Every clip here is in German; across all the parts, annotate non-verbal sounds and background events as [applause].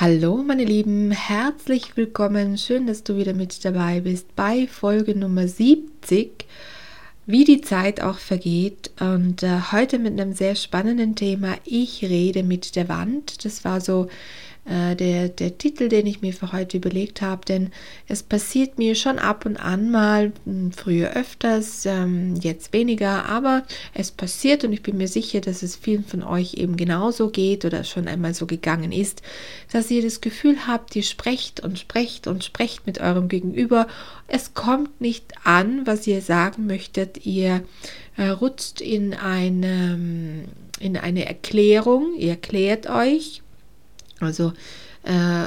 Hallo meine Lieben, herzlich willkommen. Schön, dass du wieder mit dabei bist bei Folge Nummer 70, wie die Zeit auch vergeht. Und äh, heute mit einem sehr spannenden Thema. Ich rede mit der Wand. Das war so äh, der, der Titel, den ich mir für heute überlegt habe, denn es passiert mir schon ab und an mal, hm, früher öfters, ähm, jetzt weniger, aber es passiert und ich bin mir sicher, dass es vielen von euch eben genauso geht oder schon einmal so gegangen ist, dass ihr das Gefühl habt, ihr sprecht und sprecht und sprecht mit eurem Gegenüber. Es kommt nicht an, was ihr sagen möchtet. Ihr äh, rutscht in eine, in eine Erklärung, ihr erklärt euch also äh,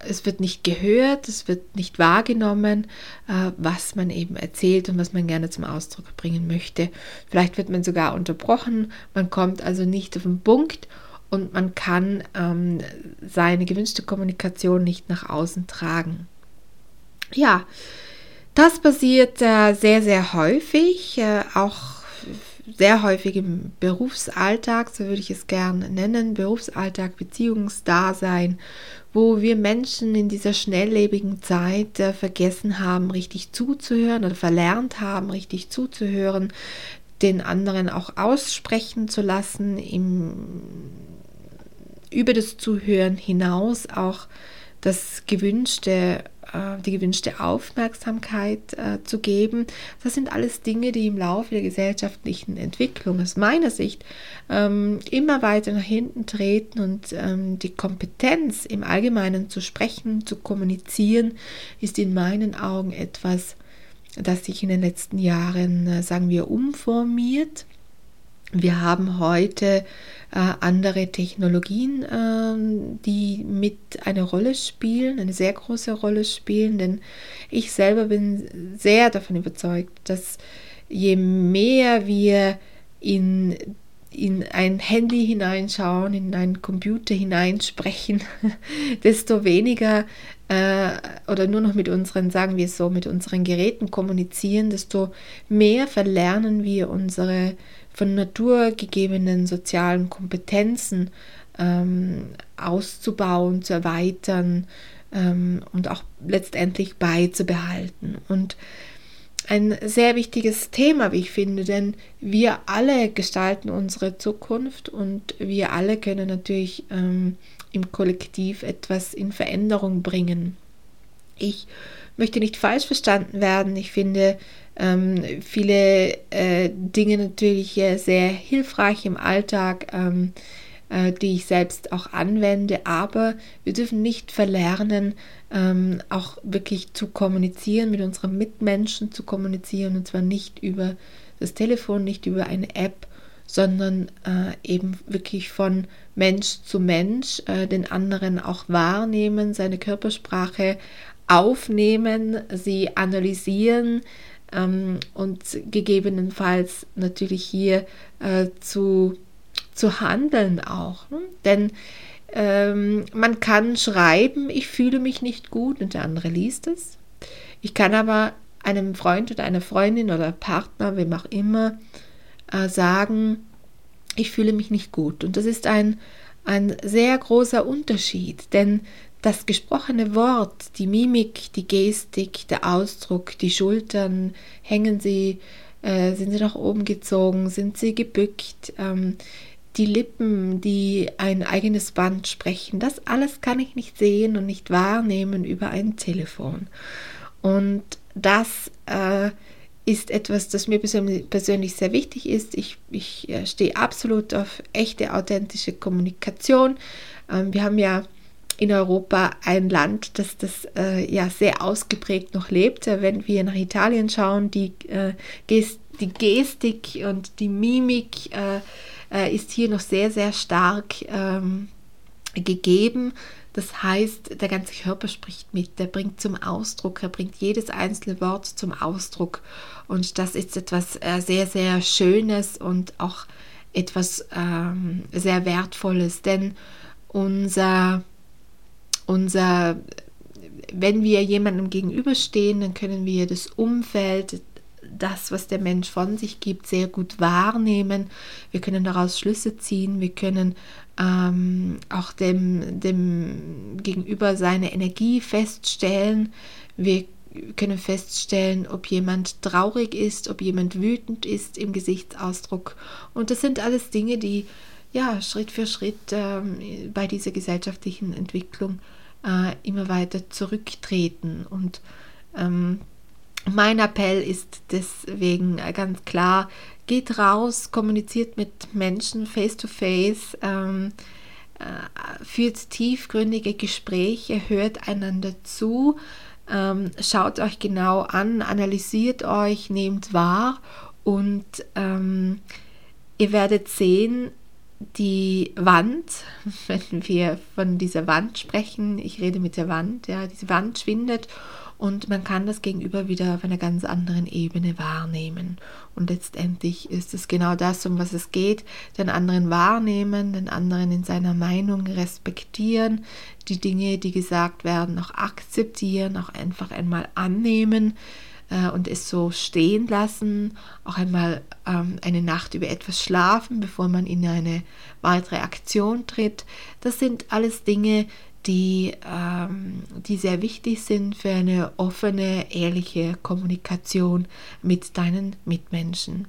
es wird nicht gehört, es wird nicht wahrgenommen, äh, was man eben erzählt und was man gerne zum Ausdruck bringen möchte. Vielleicht wird man sogar unterbrochen, man kommt also nicht auf den Punkt und man kann ähm, seine gewünschte Kommunikation nicht nach außen tragen. Ja, das passiert äh, sehr, sehr häufig, äh, auch sehr häufig im Berufsalltag, so würde ich es gern nennen, Berufsalltag, Beziehungsdasein, wo wir Menschen in dieser schnelllebigen Zeit äh, vergessen haben, richtig zuzuhören oder verlernt haben, richtig zuzuhören, den anderen auch aussprechen zu lassen, im, über das Zuhören hinaus auch das gewünschte die gewünschte Aufmerksamkeit äh, zu geben. Das sind alles Dinge, die im Laufe der gesellschaftlichen Entwicklung aus meiner Sicht ähm, immer weiter nach hinten treten und ähm, die Kompetenz im Allgemeinen zu sprechen, zu kommunizieren, ist in meinen Augen etwas, das sich in den letzten Jahren, äh, sagen wir, umformiert. Wir haben heute äh, andere Technologien, äh, die mit eine Rolle spielen, eine sehr große Rolle spielen, denn ich selber bin sehr davon überzeugt, dass je mehr wir in, in ein Handy hineinschauen, in einen Computer hineinsprechen, [laughs] desto weniger äh, oder nur noch mit unseren, sagen wir es so, mit unseren Geräten kommunizieren, desto mehr verlernen wir unsere von Natur gegebenen sozialen Kompetenzen ähm, auszubauen, zu erweitern ähm, und auch letztendlich beizubehalten. Und ein sehr wichtiges Thema, wie ich finde, denn wir alle gestalten unsere Zukunft und wir alle können natürlich ähm, im Kollektiv etwas in Veränderung bringen. Ich möchte nicht falsch verstanden werden. Ich finde, ähm, viele äh, Dinge natürlich äh, sehr hilfreich im Alltag, ähm, äh, die ich selbst auch anwende, aber wir dürfen nicht verlernen, ähm, auch wirklich zu kommunizieren, mit unseren Mitmenschen zu kommunizieren und zwar nicht über das Telefon, nicht über eine App, sondern äh, eben wirklich von Mensch zu Mensch äh, den anderen auch wahrnehmen, seine Körpersprache aufnehmen, sie analysieren, ähm, und gegebenenfalls natürlich hier äh, zu, zu handeln auch. Ne? Denn ähm, man kann schreiben, ich fühle mich nicht gut und der andere liest es. Ich kann aber einem Freund oder einer Freundin oder Partner, wem auch immer, äh, sagen, ich fühle mich nicht gut. Und das ist ein ein sehr großer Unterschied, denn das gesprochene Wort, die Mimik, die Gestik, der Ausdruck, die Schultern, hängen sie, äh, sind sie nach oben gezogen, sind sie gebückt, ähm, die Lippen, die ein eigenes Band sprechen, das alles kann ich nicht sehen und nicht wahrnehmen über ein Telefon. Und das äh, ist etwas, das mir persönlich sehr wichtig ist. Ich, ich äh, stehe absolut auf echte, authentische Kommunikation. Ähm, wir haben ja in Europa ein Land, das das äh, ja sehr ausgeprägt noch lebt. Wenn wir nach Italien schauen, die, äh, Gest die Gestik und die Mimik äh, äh, ist hier noch sehr, sehr stark ähm, gegeben. Das heißt, der ganze Körper spricht mit, der bringt zum Ausdruck, er bringt jedes einzelne Wort zum Ausdruck. Und das ist etwas äh, sehr, sehr Schönes und auch etwas ähm, sehr Wertvolles, denn unser, unser, wenn wir jemandem gegenüberstehen, dann können wir das Umfeld, das, was der Mensch von sich gibt, sehr gut wahrnehmen. Wir können daraus Schlüsse ziehen, wir können ähm, auch dem, dem Gegenüber seine Energie feststellen. Wir können feststellen, ob jemand traurig ist, ob jemand wütend ist im Gesichtsausdruck. Und das sind alles Dinge, die ja Schritt für Schritt ähm, bei dieser gesellschaftlichen Entwicklung äh, immer weiter zurücktreten. Und ähm, mein Appell ist deswegen ganz klar, geht raus, kommuniziert mit Menschen face to face, ähm, äh, führt tiefgründige Gespräche, hört einander zu, ähm, schaut euch genau an, analysiert euch, nehmt wahr und ähm, ihr werdet sehen, die Wand, wenn wir von dieser Wand sprechen, ich rede mit der Wand, ja, diese Wand schwindet und man kann das Gegenüber wieder auf einer ganz anderen Ebene wahrnehmen. Und letztendlich ist es genau das, um was es geht, den anderen wahrnehmen, den anderen in seiner Meinung respektieren, die Dinge, die gesagt werden, auch akzeptieren, auch einfach einmal annehmen äh, und es so stehen lassen, auch einmal ähm, eine Nacht über etwas schlafen, bevor man in eine weitere Aktion tritt. Das sind alles Dinge, die, ähm, die sehr wichtig sind für eine offene, ehrliche Kommunikation mit deinen Mitmenschen.